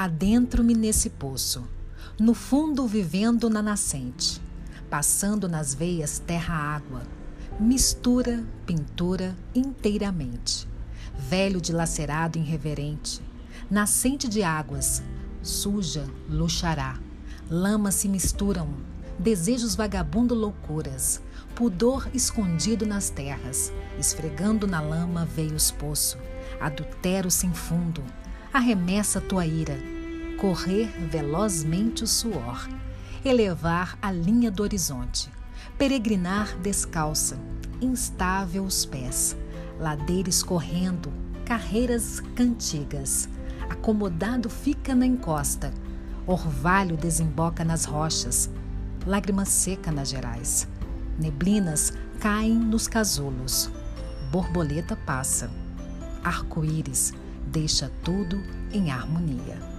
Adentro-me nesse poço, no fundo vivendo na nascente, passando nas veias terra-água, mistura, pintura inteiramente. Velho dilacerado irreverente, nascente de águas, suja, luxará. Lama se misturam, desejos vagabundo loucuras, pudor escondido nas terras, esfregando na lama veios poço, adultério sem fundo, arremessa tua ira, correr velozmente o suor, elevar a linha do horizonte, peregrinar descalça, instável os pés, ladeira escorrendo, carreiras cantigas, acomodado fica na encosta, orvalho desemboca nas rochas, lágrima seca nas gerais, neblinas caem nos casulos, borboleta passa, arco-íris deixa tudo em harmonia.